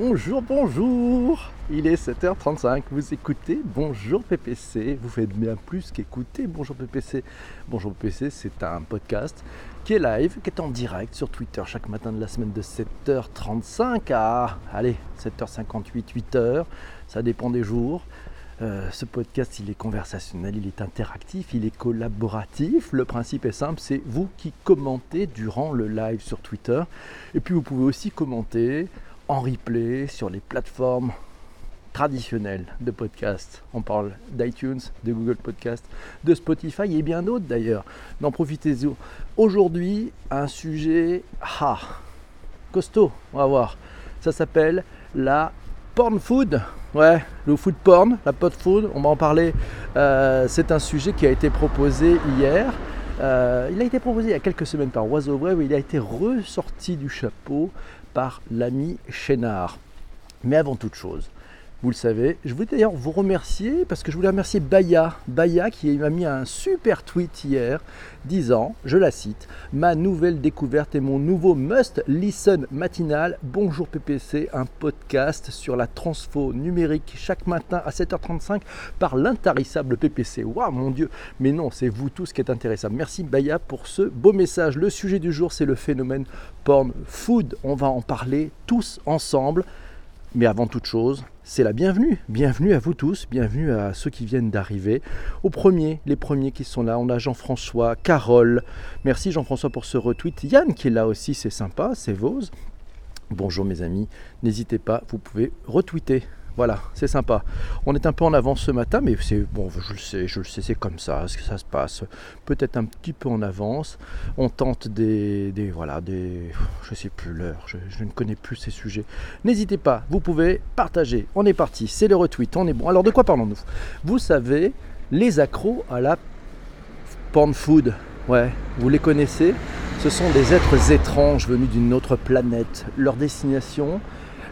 Bonjour, bonjour Il est 7h35, vous écoutez Bonjour PPC, vous faites bien plus qu'écouter Bonjour PPC. Bonjour PPC, c'est un podcast qui est live, qui est en direct sur Twitter chaque matin de la semaine de 7h35 à, allez, 7h58, 8h, ça dépend des jours. Euh, ce podcast, il est conversationnel, il est interactif, il est collaboratif. Le principe est simple, c'est vous qui commentez durant le live sur Twitter. Et puis vous pouvez aussi commenter en replay sur les plateformes traditionnelles de podcast. On parle d'iTunes, de Google Podcast, de Spotify et bien d'autres d'ailleurs. N'en profitez-y. Aujourd'hui, un sujet ah, costaud, on va voir. Ça s'appelle la porn food. Ouais, le food porn, la pot food, on va en parler. Euh, c'est un sujet qui a été proposé hier. Euh, il a été proposé il y a quelques semaines par Oiseau Vrai, il a été ressorti du chapeau par l'ami Chénard. Mais avant toute chose, vous le savez, je voulais d'ailleurs vous remercier parce que je voulais remercier Baya, Baya qui m'a mis un super tweet hier disant, je la cite, ma nouvelle découverte et mon nouveau must listen matinal. Bonjour PPC, un podcast sur la transfo numérique chaque matin à 7h35 par l'intarissable PPC. Waouh mon dieu, mais non, c'est vous tous qui êtes intéressants. Merci Baya pour ce beau message. Le sujet du jour, c'est le phénomène porn food. On va en parler tous ensemble. Mais avant toute chose, c'est la bienvenue. Bienvenue à vous tous, bienvenue à ceux qui viennent d'arriver. Aux premiers, les premiers qui sont là, on a Jean-François, Carole. Merci Jean-François pour ce retweet. Yann qui est là aussi, c'est sympa, c'est Vose. Bonjour mes amis, n'hésitez pas, vous pouvez retweeter voilà, c'est sympa. On est un peu en avance ce matin, mais c'est bon, je le sais, je le sais, c'est comme ça, que ça se passe. Peut-être un petit peu en avance. On tente des, des voilà, des, je sais plus l'heure, je, ne connais plus ces sujets. N'hésitez pas, vous pouvez partager. On est parti, c'est le retweet, on est bon. Alors de quoi parlons-nous? Vous savez, les accros à la porn food. Ouais, vous les connaissez? Ce sont des êtres étranges venus d'une autre planète. Leur destination,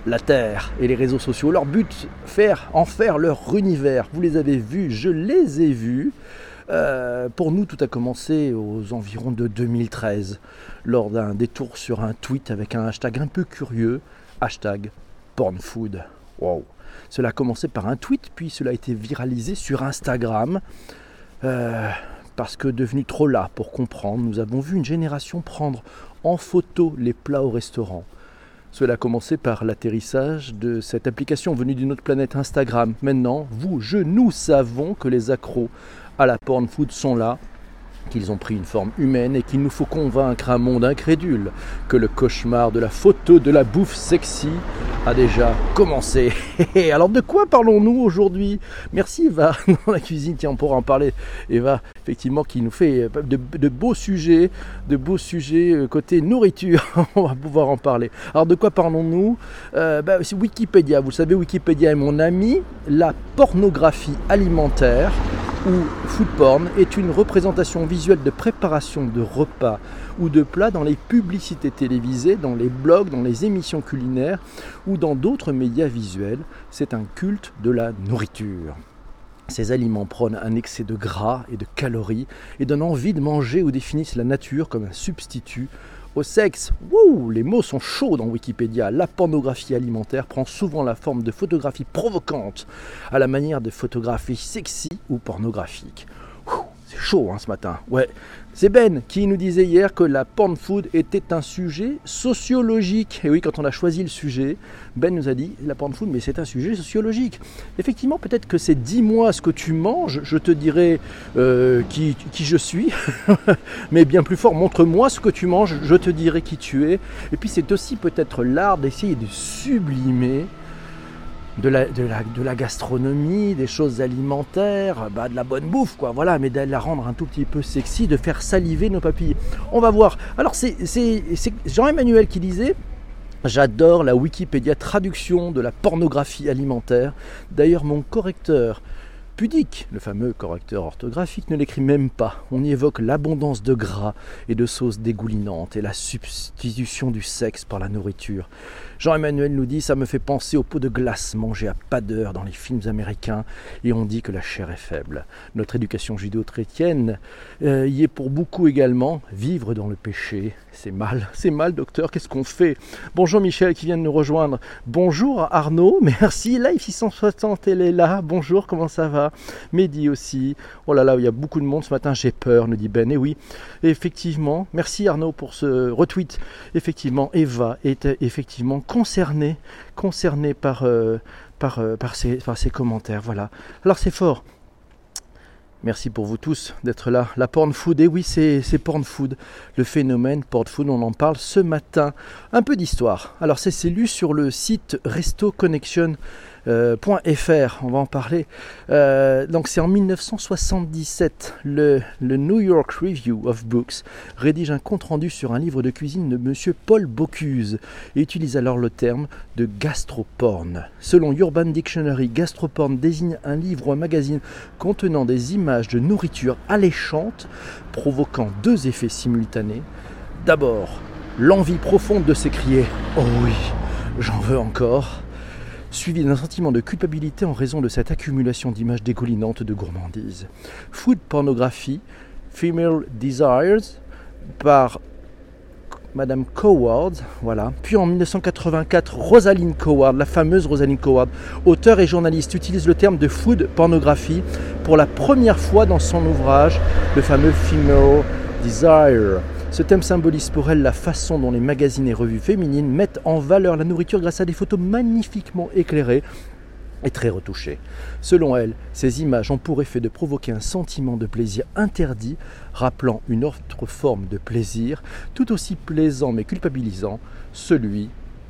la Terre et les réseaux sociaux. Leur but, faire, en faire leur univers. Vous les avez vus, je les ai vus. Euh, pour nous, tout a commencé aux environs de 2013, lors d'un détour sur un tweet avec un hashtag un peu curieux, hashtag pornfood. Wow. Cela a commencé par un tweet, puis cela a été viralisé sur Instagram. Euh, parce que devenu trop là pour comprendre, nous avons vu une génération prendre en photo les plats au restaurant, cela a commencé par l'atterrissage de cette application venue d'une autre planète Instagram. Maintenant, vous, je, nous savons que les accros à la porn food sont là qu'ils ont pris une forme humaine et qu'il nous faut convaincre un monde incrédule que le cauchemar de la photo de la bouffe sexy a déjà commencé. Alors de quoi parlons-nous aujourd'hui? Merci Eva dans la cuisine, tiens on pourra en parler. Eva, effectivement, qui nous fait euh, de, beaux sujets, de beaux sujets euh, côté nourriture, on va pouvoir en parler. Alors de quoi parlons-nous? Euh, bah, C'est Wikipédia, vous savez Wikipédia est mon ami, la pornographie alimentaire ou food porn est une représentation visuelle de préparation de repas ou de plats dans les publicités télévisées, dans les blogs, dans les émissions culinaires ou dans d'autres médias visuels. C'est un culte de la nourriture. Ces aliments prônent un excès de gras et de calories et donnent envie de manger ou définissent la nature comme un substitut au sexe. Les mots sont chauds dans Wikipédia. La pornographie alimentaire prend souvent la forme de photographies provocantes, à la manière de photographies sexy ou pornographiques. C'est chaud hein, ce matin. Ouais, c'est Ben qui nous disait hier que la porn food était un sujet sociologique. Et oui, quand on a choisi le sujet, Ben nous a dit la porn food, mais c'est un sujet sociologique. Effectivement, peut-être que c'est dis-moi ce que tu manges, je te dirai euh, qui, qui, je suis. mais bien plus fort, montre-moi ce que tu manges, je te dirai qui tu es. Et puis c'est aussi peut-être l'art d'essayer de sublimer de la, gastronomie, des choses alimentaires, bah, de la bonne bouffe, quoi, voilà, mais de la rendre un tout petit peu sexy, de faire saliver nos papilles. On va voir. Alors, c'est Jean-Emmanuel qui disait J'adore la Wikipédia traduction de la pornographie alimentaire. D'ailleurs, mon correcteur pudique, le fameux correcteur orthographique, ne l'écrit même pas. On y évoque l'abondance de gras et de sauces dégoulinantes et la substitution du sexe par la nourriture. Jean-Emmanuel nous dit ça me fait penser aux pots de glace mangés à pas d'heure dans les films américains et on dit que la chair est faible. Notre éducation judéo-chrétienne euh, y est pour beaucoup également. Vivre dans le péché, c'est mal. C'est mal, docteur. Qu'est-ce qu'on fait? Bonjour Michel qui vient de nous rejoindre. Bonjour Arnaud. Merci. Live 660, elle est là. Bonjour, comment ça va? Mehdi aussi. Oh là là, il y a beaucoup de monde ce matin. J'ai peur, nous dit Ben. Et oui, effectivement. Merci Arnaud pour ce retweet. Effectivement, Eva est effectivement concernée, concernée par, euh, par, euh, par, ces, par ces commentaires. Voilà. Alors c'est fort. Merci pour vous tous d'être là. La porn food, et eh oui, c'est porn food. Le phénomène porn food, on en parle ce matin. Un peu d'histoire. Alors, c'est lu sur le site Resto Connection euh, .fr, on va en parler. Euh, donc c'est en 1977, le, New York Review of Books rédige un compte-rendu sur un livre de cuisine de Monsieur Paul Bocuse et utilise alors le terme de gastroporn. Selon Urban Dictionary, gastroporn désigne un livre ou un magazine contenant des images de nourriture alléchante provoquant deux effets simultanés. D'abord, l'envie profonde de s'écrier ⁇ Oh oui, j'en veux encore !⁇ suivi d'un sentiment de culpabilité en raison de cette accumulation d'images dégoulinantes de gourmandise. Food Pornography, Female Desires, par Madame Coward, voilà. Puis en 1984, Rosalind Coward, la fameuse Rosalind Coward, auteur et journaliste, utilise le terme de food pornographie pour la première fois dans son ouvrage, le fameux Female Desire. Ce thème symbolise pour elle la façon dont les magazines et revues féminines mettent en valeur la nourriture grâce à des photos magnifiquement éclairées et très retouchées. Selon elle, ces images ont pour effet de provoquer un sentiment de plaisir interdit, rappelant une autre forme de plaisir, tout aussi plaisant mais culpabilisant, celui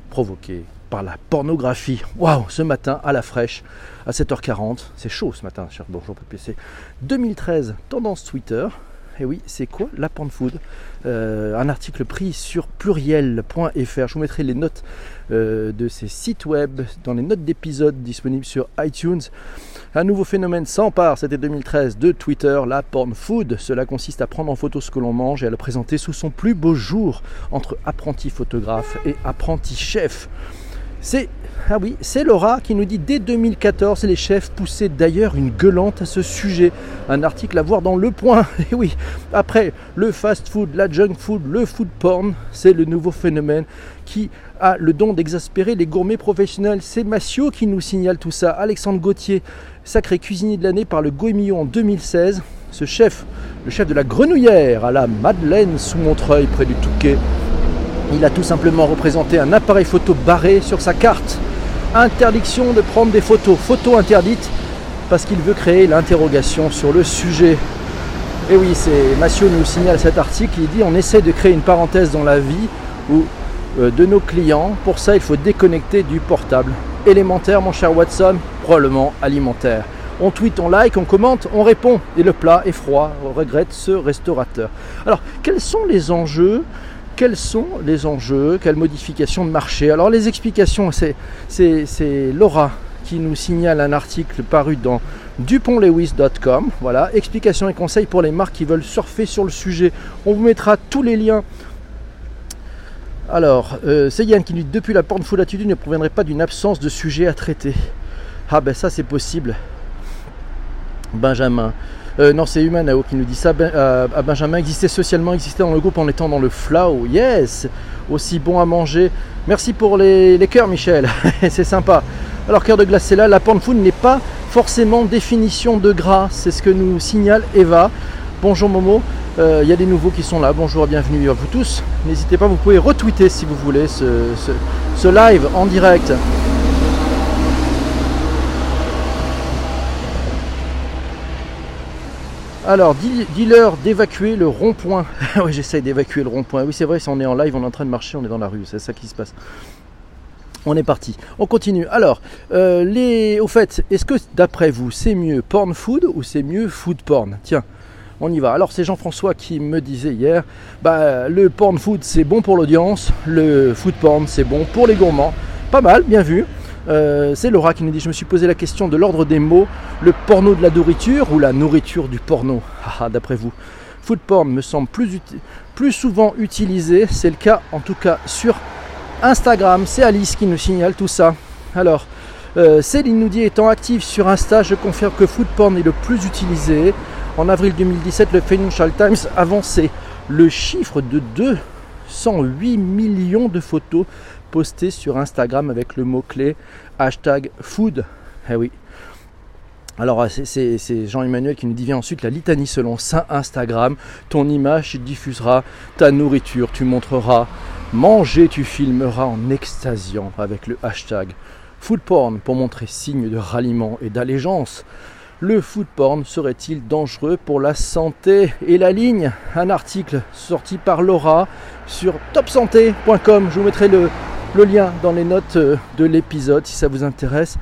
provoqué par la pornographie. Waouh, ce matin à la fraîche, à 7h40, c'est chaud ce matin, cher bonjour PPC. 2013, tendance Twitter, et oui, c'est quoi la porn food euh, Un article pris sur pluriel.fr. Je vous mettrai les notes euh, de ces sites web dans les notes d'épisode disponibles sur iTunes. Un nouveau phénomène s'empare, c'était 2013, de Twitter, la porn food. Cela consiste à prendre en photo ce que l'on mange et à le présenter sous son plus beau jour entre apprenti photographe et apprenti chef. C'est ah oui, c'est Laura qui nous dit dès 2014, les chefs poussaient d'ailleurs une gueulante à ce sujet. Un article à voir dans Le Point. Et oui, après le fast food, la junk food, le food porn, c'est le nouveau phénomène qui a le don d'exaspérer les gourmets professionnels. C'est Massio qui nous signale tout ça. Alexandre Gauthier, sacré cuisinier de l'année par le Goemillon en 2016. Ce chef, le chef de la grenouillère à la Madeleine sous Montreuil près du Touquet, il a tout simplement représenté un appareil photo barré sur sa carte interdiction de prendre des photos, photos interdites, parce qu'il veut créer l'interrogation sur le sujet. Et oui, c'est Massio nous signale cet article, il dit on essaie de créer une parenthèse dans la vie euh, de nos clients, pour ça il faut déconnecter du portable. Élémentaire mon cher Watson, probablement alimentaire. On tweet, on like, on commente, on répond. Et le plat est froid, regrette ce restaurateur. Alors, quels sont les enjeux quels sont les enjeux, quelles modifications de marché. Alors les explications, c'est Laura qui nous signale un article paru dans dupontlewis.com. Voilà, explications et conseils pour les marques qui veulent surfer sur le sujet. On vous mettra tous les liens. Alors, euh, c'est Yann qui nous dit depuis la porte full attitude ne proviendrait pas d'une absence de sujet à traiter. Ah ben ça c'est possible. Benjamin. Euh, non, c'est Humanao qui nous dit ça. Ben, euh, à Benjamin, exister socialement, exister dans le groupe en étant dans le flow. Yes Aussi bon à manger. Merci pour les, cœurs, Michel. c'est sympa. Alors, cœur de glace, c'est là. La porn food n'est pas forcément définition de gras. C'est ce que nous signale Eva. Bonjour Momo. Euh, il y a des nouveaux qui sont là. Bonjour bienvenue à vous tous. N'hésitez pas, vous pouvez retweeter si vous voulez ce live en direct. Alors, dis-leur d'évacuer le rond-point. oui, j'essaye d'évacuer le rond-point. Oui, c'est vrai, si on est en live, on est en train de marcher, on est dans la rue, c'est ça qui se passe. On est parti. On continue. Alors, euh, les... au fait, est-ce que d'après vous, c'est mieux porn food ou c'est mieux food porn? Tiens, on y va. Alors, c'est Jean-François qui me disait hier, bah, le porn food c'est bon pour l'audience, le food porn c'est bon pour les gourmands. Pas mal, bien vu. Euh, c'est Laura qui nous dit Je me suis posé la question de l'ordre des mots le porno de la nourriture ou la nourriture du porno? Ah, ah, D'après vous, food porn me semble plus, souvent utilisé. C'est le cas en tout cas sur Instagram, c'est Alice qui nous signale tout ça. Alors, euh, Céline nous dit étant active sur Insta, je confirme que Foodporn est le plus utilisé. En avril 2017, le Financial Times avançait le chiffre de 208 millions de photos postées sur Instagram avec le mot-clé hashtag food. Eh oui. Alors c'est Jean-Emmanuel qui nous dit vient ensuite la litanie selon Saint Instagram. Ton image diffusera ta nourriture, tu montreras manger, tu filmeras en extasiant avec le hashtag food porn pour montrer signe de ralliement et d'allégeance. Le food porn serait-il dangereux pour la santé? Et la ligne, un article sorti par Laura sur topsanté.com. Je vous mettrai le, le lien dans les notes euh, de l'épisode si ça vous intéresse.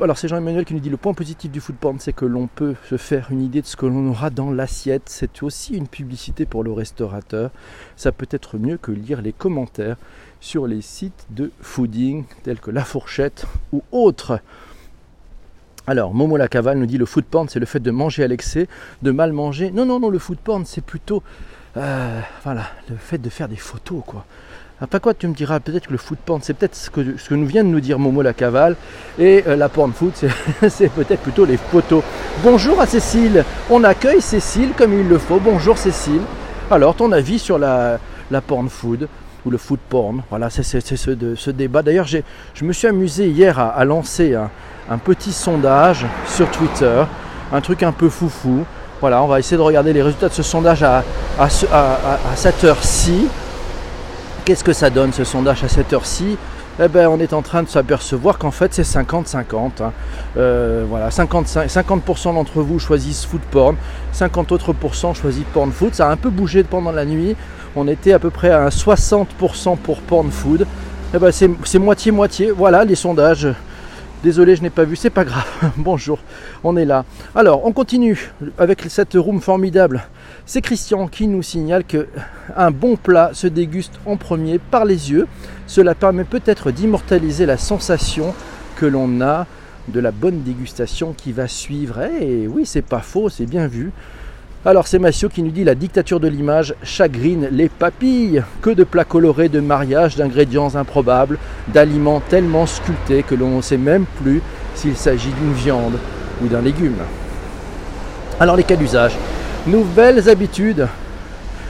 Alors c'est Jean-Emmanuel qui nous dit le point positif du food porn, c'est que l'on peut se faire une idée de ce que l'on aura dans l'assiette. C'est aussi une publicité pour le restaurateur. Ça peut être mieux que lire les commentaires sur les sites de fooding tels que La Fourchette ou autres. Alors, Momo la Cavale nous dit le food porn, c'est le fait de manger à l'excès, de mal manger. Non, non, non, le food porn, c'est plutôt euh, voilà, le fait de faire des photos, quoi. Après quoi, tu me diras peut-être que le food porn, c'est peut-être ce que, nous vient de nous dire Momo la Cavale, et euh, la porn food, c'est peut-être plutôt les photos. Bonjour à Cécile, on accueille Cécile comme il le faut. Bonjour Cécile. Alors, ton avis sur la, porn food ou le food porn? Voilà, c'est ce, ce, débat. D'ailleurs, je me suis amusé hier à, à lancer un petit sondage sur Twitter, un truc un peu foufou. Voilà, on va essayer de regarder les résultats de ce sondage à, à, cette heure-ci. Qu'est-ce que ça donne ce sondage à cette heure-ci? Eh ben, on est en train de s'apercevoir qu'en fait c'est 50-50. Hein. Euh, voilà, 50%, 50 d'entre vous choisissent food porn, 50 autres choisissent porn food. Ça a un peu bougé pendant la nuit. On était à peu près à 60% pour porn food. Eh ben, c'est moitié-moitié. Voilà les sondages Désolé, je n'ai pas vu, c'est pas grave. Bonjour, on est là. Alors, on continue avec cette room formidable. C'est Christian qui nous signale que un bon plat se déguste en premier par les yeux. Cela permet peut-être d'immortaliser la sensation que l'on a de la bonne dégustation qui va suivre. Et eh oui, c'est pas faux, c'est bien vu. Alors c'est Massio qui nous dit la dictature de l'image chagrine les papilles. Que de plats colorés de mariage, d'ingrédients improbables, d'aliments tellement sculptés que l'on ne sait même plus s'il s'agit d'une viande ou d'un légume. Alors les cas d'usage. Nouvelles habitudes,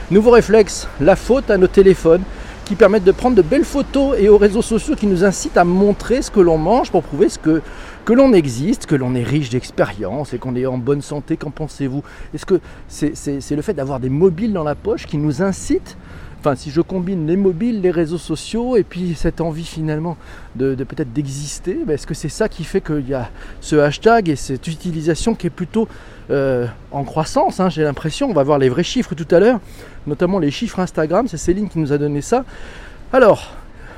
nouveaux réflexes, la faute à nos téléphones qui permettent de prendre de belles photos et aux réseaux sociaux qui nous incitent à montrer ce que l'on mange pour prouver ce que que l'on existe, que l'on est riche d'expérience et qu'on est en bonne santé, qu'en pensez-vous? Est-ce que c'est le fait d'avoir des mobiles dans la poche qui nous incite Enfin, si je combine les mobiles, les réseaux sociaux et puis cette envie finalement de, peut-être d'exister, ben, est-ce que c'est ça qui fait qu'il y a ce hashtag et cette utilisation qui est plutôt euh, en croissance hein, J'ai l'impression, on va voir les vrais chiffres tout à l'heure, notamment les chiffres Instagram, c'est Céline qui nous a donné ça. Alors,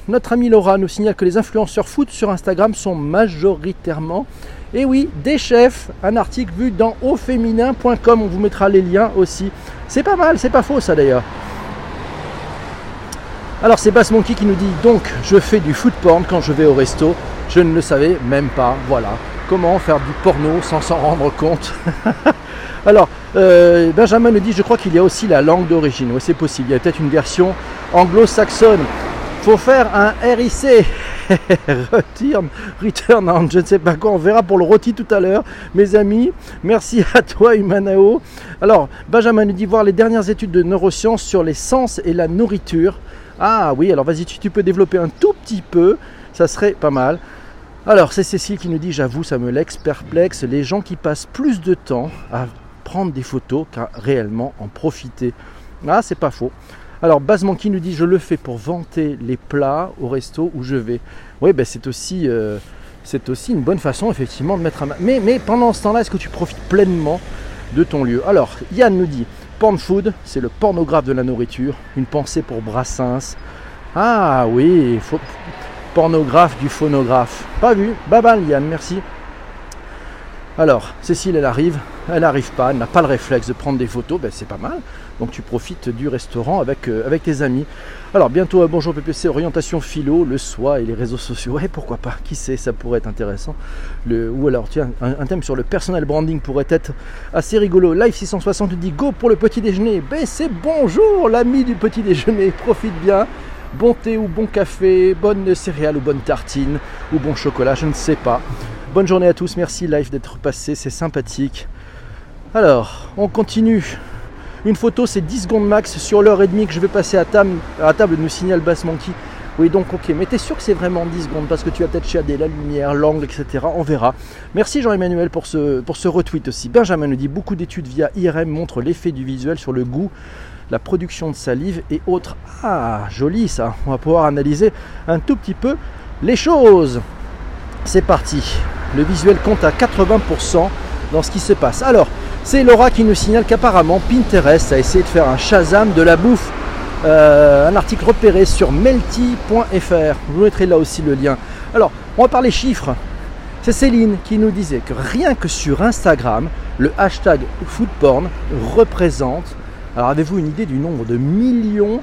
notre ami Laura nous signale que les influenceurs foot sur Instagram sont majoritairement, et oui, des chefs. Un article vu dans auféminin.com, on vous mettra les liens aussi. C'est pas mal, c'est pas faux ça d'ailleurs. Alors c'est Bass Monkey qui nous dit donc je fais du foot porn quand je vais au resto. Je ne le savais même pas. Voilà. Comment faire du porno sans s'en rendre compte? Alors, euh, Benjamin nous dit je crois qu'il y a aussi la langue d'origine. Oui, c'est possible. Il y a peut-être une version anglo-saxonne faut faire un RIC. Return, return je ne sais pas quoi. On verra pour le rôti tout à l'heure. Mes amis, merci à toi, Humanao. Alors, Benjamin nous dit voir les dernières études de neurosciences sur les sens et la nourriture. Ah oui, alors vas-y, tu, tu peux développer un tout petit peu. Ça serait pas mal. Alors, c'est Cécile qui nous dit J'avoue, ça me l'ex perplexe. Les gens qui passent plus de temps à prendre des photos qu'à réellement en profiter. Ah, c'est pas faux. Alors Monkey nous dit je le fais pour vanter les plats au resto où je vais. Oui, ben c'est aussi, euh, c'est aussi une bonne façon effectivement de mettre un... Mais, mais pendant ce temps-là, est-ce que tu profites pleinement de ton lieu? Alors Yann nous dit Porn Food, c'est le pornographe de la nourriture. Une pensée pour Brassens. Ah oui, pornographe du phonographe. Pas vu? Bye Yann, merci. Alors, Cécile, elle arrive, elle n'arrive pas, elle n'a pas le réflexe de prendre des photos, ben, c'est pas mal. Donc tu profites du restaurant avec, euh, avec tes amis. Alors bientôt à Bonjour PPC, orientation philo, le soi et les réseaux sociaux. Ouais, pourquoi pas, qui sait, ça pourrait être intéressant. Le, ou alors, tiens, un, thème sur le personal branding pourrait être assez rigolo. Live 660 dit go pour le petit déjeuner. Ben c'est bonjour l'ami du petit déjeuner, profite bien. Bon thé ou bon café, bonne céréale ou bonne tartine ou bon chocolat, je ne sais pas. Bonne journée à tous, merci live d'être passé, c'est sympathique. Alors, on continue. Une photo, c'est 10 secondes max sur l'heure et demie que je vais passer à table, à table nous signale Bass Monkey. Oui, donc ok, mais t'es sûr que c'est vraiment 10 secondes parce que tu as peut-être chiadé la lumière, l'angle, etc. On verra. Merci Jean-Emmanuel pour ce, pour ce retweet aussi. Benjamin nous dit beaucoup d'études via IRM montrent l'effet du visuel sur le goût, la production de salive et autres. Ah, joli ça. On va pouvoir analyser un tout petit peu les choses. C'est parti. Le visuel compte à 80% dans ce qui se passe. Alors, c'est Laura qui nous signale qu'apparemment Pinterest a essayé de faire un Shazam de la bouffe. Euh, un article repéré sur melty.fr. Je vous mettrai là aussi le lien. Alors, on va parler chiffres. C'est Céline qui nous disait que rien que sur Instagram, le hashtag foodporn représente. Alors, avez-vous une idée du nombre de millions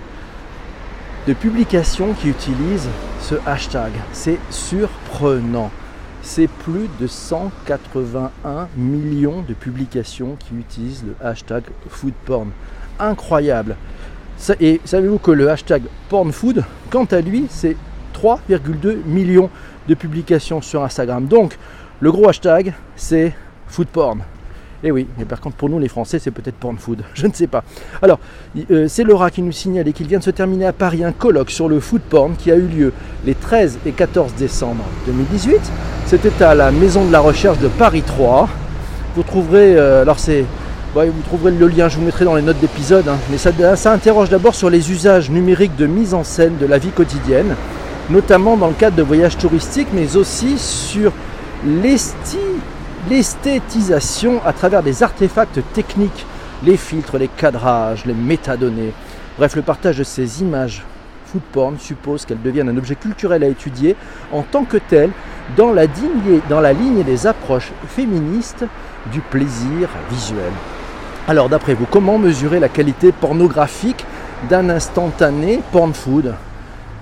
de publications qui utilisent ce hashtag? C'est surprenant. C'est plus de 181 millions de publications qui utilisent le hashtag foodporn. Incroyable. Et savez-vous que le hashtag pornfood, quant à lui, c'est 3,2 millions de publications sur Instagram. Donc, le gros hashtag, c'est foodporn. Et eh oui, mais par contre pour nous les Français c'est peut-être porn food, je ne sais pas. Alors, euh, c'est Laura qui nous signalait qu'il vient de se terminer à Paris un colloque sur le food porn qui a eu lieu les 13 et 14 décembre 2018. C'était à la Maison de la Recherche de Paris 3. Vous trouverez, euh, alors c'est vous trouverez le lien, je vous mettrai dans les notes d'épisode. Hein. Mais ça, interroge d'abord sur les usages numériques de mise en scène de la vie quotidienne, notamment dans le cadre de voyages touristiques, mais aussi sur l'esthétisation à travers des artefacts techniques, les filtres, les cadrages, les métadonnées. Bref, le partage de ces images food porn suppose qu'elles deviennent un objet culturel à étudier en tant que tel dans la, dans la ligne des approches féministes du plaisir visuel. Alors d'après vous, comment mesurer la qualité pornographique d'un instantané porn food?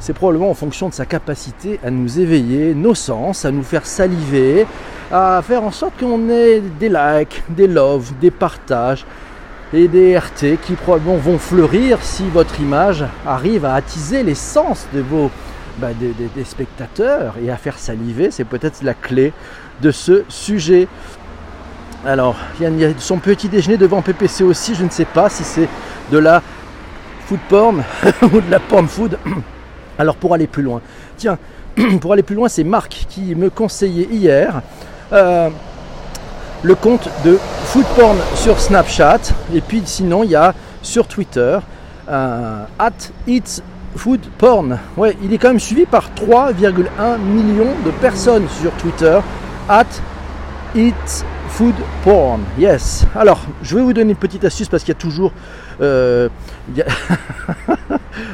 C'est probablement en fonction de sa capacité à nous éveiller nos sens, à nous faire saliver, à faire en sorte qu'on ait des likes, des loves, des partages et des RT qui probablement vont fleurir si votre image arrive à attiser les sens de vos bah, des spectateurs et à faire saliver. C'est peut-être la clé de ce sujet. Alors, il y a son petit déjeuner devant PPC aussi, je ne sais pas si c'est de la food porn ou de la porn food. Alors pour aller plus loin, tiens, pour aller plus loin, c'est Marc qui me conseillait hier euh, le compte de food porn sur Snapchat. Et puis sinon, il y a sur Twitter euh, at It's Food Porn. Ouais, il est quand même suivi par 3,1 millions de personnes sur Twitter. At It's Food porn, yes. Alors, je vais vous donner une petite astuce parce qu'il y a toujours. Euh,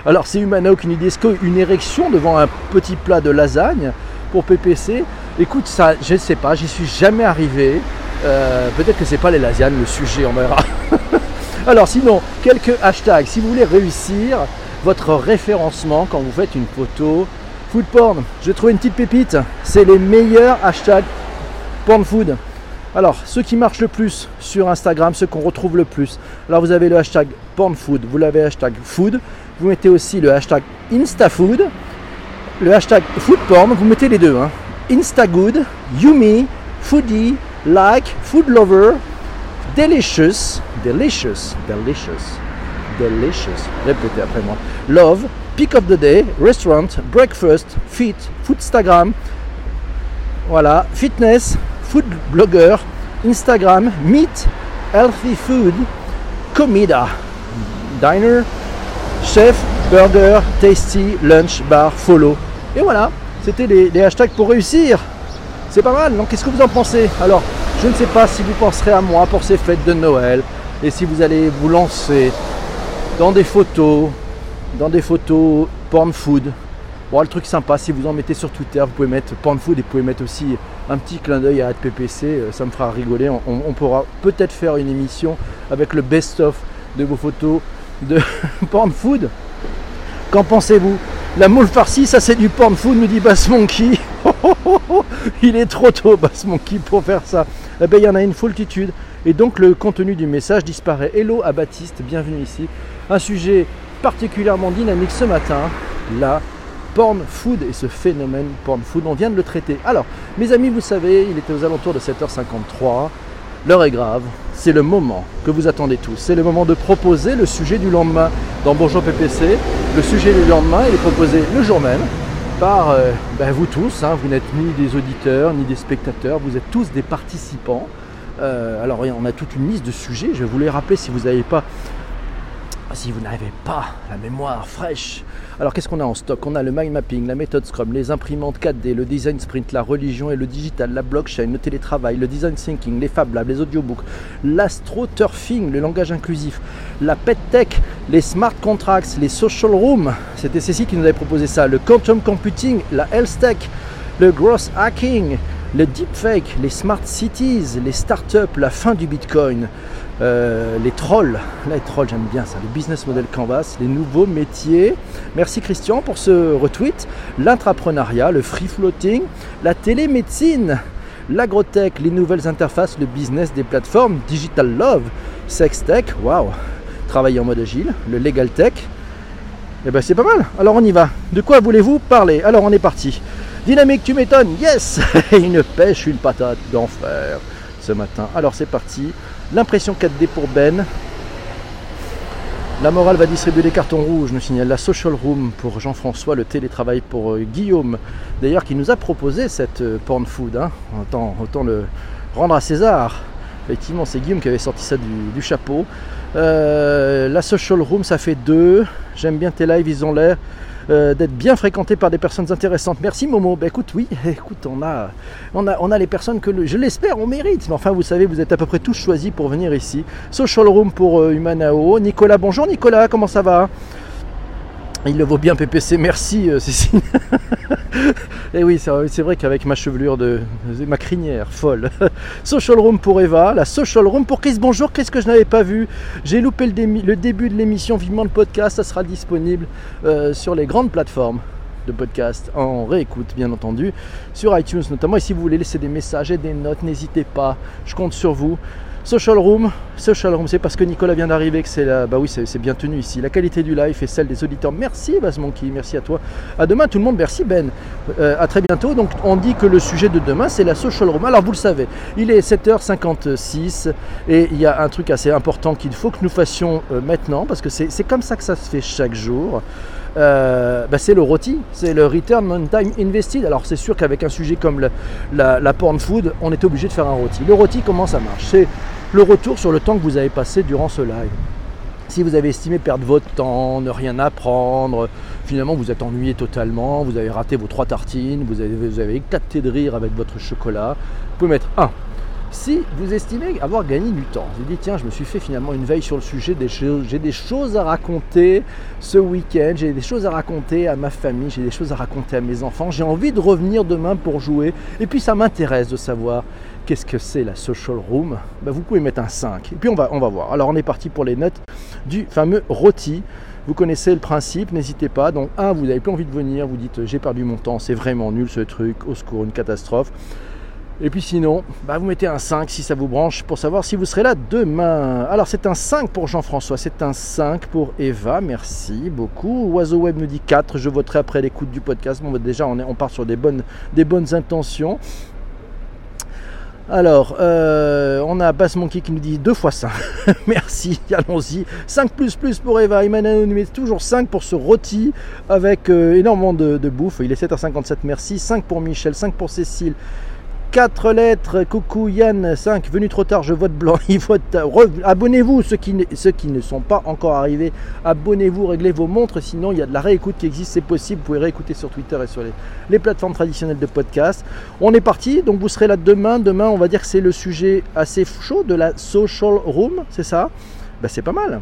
Alors, c'est Humano qui nous dit est-ce qu'une érection devant un petit plat de lasagne pour PPC Écoute, ça, je ne sais pas, j'y suis jamais arrivé. Euh, peut-être que c'est pas les lasagnes le sujet, on verra. Alors, sinon, quelques hashtags. Si vous voulez réussir votre référencement quand vous faites une photo food porn, je trouve une petite pépite. C'est les meilleurs hashtags porn food. Alors, ceux qui marchent le plus sur Instagram, ceux qu'on retrouve le plus. Alors, vous avez le hashtag pornfood, vous l'avez hashtag food. Vous mettez aussi le hashtag instafood, le hashtag foodporn. Vous mettez les deux. Hein. Instagood, yumi, foodie, like, food lover, delicious, delicious, delicious, delicious. Répétez après moi. Love, pick of the day, restaurant, breakfast, fit, foodstagram. Voilà, fitness, food blogger, Instagram, Meat, Healthy Food, Comida, Diner, Chef, Burger, Tasty, Lunch, Bar, Follow. Et voilà, c'était les, hashtags pour réussir. C'est pas mal, donc qu'est-ce que vous en pensez Alors, je ne sais pas si vous penserez à moi pour ces fêtes de Noël et si vous allez vous lancer dans des photos, dans des photos porn food, Bon, le truc sympa, si vous en mettez sur Twitter, vous pouvez mettre Food et vous pouvez mettre aussi un petit clin d'œil à PPC, euh, ça me fera rigoler. On, pourra peut-être faire une émission avec le best-of de vos photos de Food. Qu'en pensez-vous La moule farcie, ça c'est du Food, nous dit Bass Monkey. Il est trop tôt, Bass Monkey, pour faire ça. Eh bien, il y en a une foultitude. Et donc, le contenu du message disparaît. Hello à Baptiste, bienvenue ici. Un sujet particulièrement dynamique ce matin, la porn food et ce phénomène porn food. On vient de le traiter. Alors, mes amis, vous savez, il était aux alentours de 7h53. L'heure est grave. C'est le moment que vous attendez tous. C'est le moment de proposer le sujet du lendemain dans Bonjour PPC. Le sujet du lendemain, il est proposé le jour même par euh, ben, vous tous. Hein. Vous n'êtes ni des auditeurs, ni des spectateurs. Vous êtes tous des participants. Euh, alors, on a toute une liste de sujets. Je vais vous rappeler si vous n'avez pas si vous n'avez pas la mémoire fraîche. Alors qu'est-ce qu'on a en stock? On a le mind mapping, la méthode Scrum, les imprimantes 4D, le design sprint, la religion et le digital, la blockchain, le télétravail, le design thinking, les Fab Labs, les audiobooks, l'astro-turfing, le langage inclusif, la pet tech, les smart contracts, les social rooms. C'était Cécile qui nous avait proposé ça. Le quantum computing, la health tech, le gross hacking, le deepfake, les smart cities, les startups, la fin du bitcoin, euh, les trolls, les trolls j'aime bien ça, le business model canvas, les nouveaux métiers. Merci Christian pour ce retweet. L'intrapreneuriat, le free floating, la télémédecine, l'agrotech, les nouvelles interfaces, le business des plateformes, digital love, sex tech, waouh, travailler en mode agile, le legal tech. Eh ben c'est pas mal. Alors on y va. De quoi voulez-vous parler? Alors on est parti. Dynamique, tu m'étonnes. Yes Une pêche, une patate d'enfer ce matin. Alors c'est parti. L'impression 4D pour Ben. La morale va distribuer des cartons rouges, nous signale la Social Room pour Jean-François, le télétravail pour euh, Guillaume, d'ailleurs qui nous a proposé cette euh, porn food. Hein. Autant, le rendre à César. Effectivement, c'est Guillaume qui avait sorti ça du, chapeau. Euh, la Social Room, ça fait deux. J'aime bien tes lives, ils ont l'air euh, d'être bien fréquenté par des personnes intéressantes. Merci Momo. Ben, écoute, oui, écoute, on a, on a, on a les personnes que je l'espère, on mérite. Mais enfin, vous savez, vous êtes à peu près tous choisis pour venir ici. Social Room pour euh, Humanao. Nicolas, bonjour Nicolas, comment ça va? Il le vaut bien PPC, merci euh, Cécile. Et eh oui, c'est vrai qu'avec ma chevelure de, ma crinière folle. social Room pour Eva, la Social Room pour Chris. Bonjour, qu'est-ce que je n'avais pas vu? J'ai loupé le, début de l'émission, vivement le podcast, ça sera disponible euh, sur les grandes plateformes de podcast en réécoute bien entendu sur iTunes notamment et si vous voulez laisser des messages et des notes n'hésitez pas je compte sur vous Social Room, Social Room, c'est parce que Nicolas vient d'arriver que c'est. Bah oui, c'est bien tenu ici. La qualité du live et celle des auditeurs. Merci Baz Monkey, merci à toi. À demain tout le monde, merci Ben. Euh, à très bientôt. Donc on dit que le sujet de demain c'est la Social Room. Alors vous le savez, il est 7h56 et il y a un truc assez important qu'il faut que nous fassions euh, maintenant parce que c'est comme ça que ça se fait chaque jour. Euh, bah, c'est le rôti, c'est le return on time invested. Alors c'est sûr qu'avec un sujet comme la, la, porn food, on est obligé de faire un rôti. Le rôti, comment ça marche? Le retour sur le temps que vous avez passé durant ce live. Si vous avez estimé perdre votre temps, ne rien apprendre, finalement vous êtes ennuyé totalement, vous avez raté vos trois tartines, vous avez, vous avez éclaté de rire avec votre chocolat, vous pouvez mettre 1. Si vous estimez avoir gagné du temps, vous dites tiens, je me suis fait finalement une veille sur le sujet, j'ai des choses à raconter ce week-end, j'ai des choses à raconter à ma famille, j'ai des choses à raconter à mes enfants, j'ai envie de revenir demain pour jouer, et puis ça m'intéresse de savoir qu'est-ce que c'est la social room? Ben, vous pouvez mettre un 5, et puis on va, voir. Alors on est parti pour les notes du fameux rôti. Vous connaissez le principe, n'hésitez pas. Donc, un, vous n'avez plus envie de venir, vous dites j'ai perdu mon temps, c'est vraiment nul ce truc, au secours, une catastrophe. Et puis sinon, bah vous mettez un 5 si ça vous branche pour savoir si vous serez là demain. Alors c'est un 5 pour Jean-François, c'est un 5 pour Eva, merci beaucoup. Oiseau Web nous dit 4, je voterai après l'écoute du podcast. Bon bah, déjà on, est, part sur des bonnes, des bonnes intentions. Alors, euh, on a Bass Monkey qui nous dit 2 fois 5. Merci, allons-y. 5 plus plus pour Eva. Emmanuel nous met toujours 5 pour ce rôti avec euh, énormément de, de, bouffe. Il est 7h57, merci. 5 pour Michel, 5 pour Cécile, 4 lettres, coucou Yann, 5, venu trop tard, je vote blanc, il vote. Abonnez-vous, ceux qui, ne sont pas encore arrivés, abonnez-vous, réglez vos montres, sinon il y a de la réécoute qui existe, c'est possible, vous pouvez réécouter sur Twitter et sur les, plateformes traditionnelles de podcast. On est parti, donc vous serez là demain, demain on va dire que c'est le sujet assez chaud de la social room, c'est ça? Ben, C'est pas mal.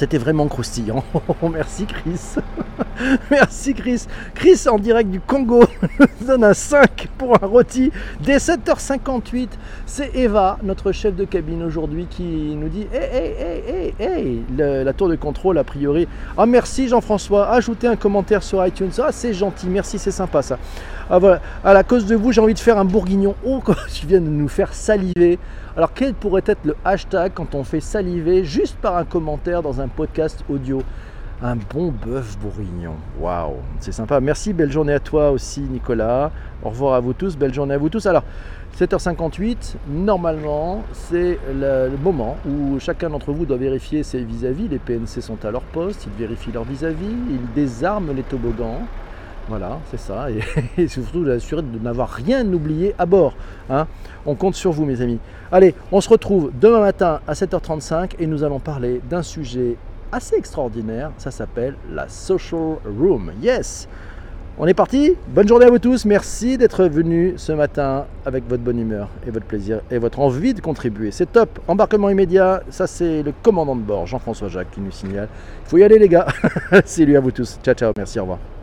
C'était vraiment croustillant. Merci Chris. Merci Chris. Chris en direct du Congo donne un 5 pour un rôti dès 7h58. C'est Eva, notre chef de cabine aujourd'hui, qui nous dit Hey, hey, hey, hey, hey La tour de contrôle, a priori. Ah, merci Jean-François. Ajoutez un commentaire sur iTunes. Ah, c'est gentil. Merci, c'est sympa ça. Ah, voilà. À la cause de vous, j'ai envie de faire un bourguignon. Oh, tu viens de nous faire saliver. Alors quel pourrait être le hashtag quand on fait saliver juste par un commentaire dans un podcast audio? Un bon bœuf bourguignon. Waouh, c'est sympa. Merci, belle journée à toi aussi, Nicolas. Au revoir à vous tous, belle journée à vous tous. Alors, 7h58, normalement, c'est le, moment où chacun d'entre vous doit vérifier ses vis-à-vis. Les PNC sont à leur poste, ils vérifient leurs vis-à-vis, ils désarment les toboggans. Voilà, c'est ça. Et, surtout, assurer de n'avoir rien oublié à bord. Hein. On compte sur vous, mes amis. Allez, on se retrouve demain matin à 7h35 et nous allons parler d'un sujet assez extraordinaire. Ça s'appelle la Social Room. Yes! On est parti. Bonne journée à vous tous. Merci d'être venus ce matin avec votre bonne humeur et votre plaisir et votre envie de contribuer. C'est top. Embarquement immédiat. Ça, c'est le commandant de bord, Jean-François Jacques, qui nous signale. Il faut y aller, les gars. Salut à vous tous. Ciao, ciao. Merci. Au revoir.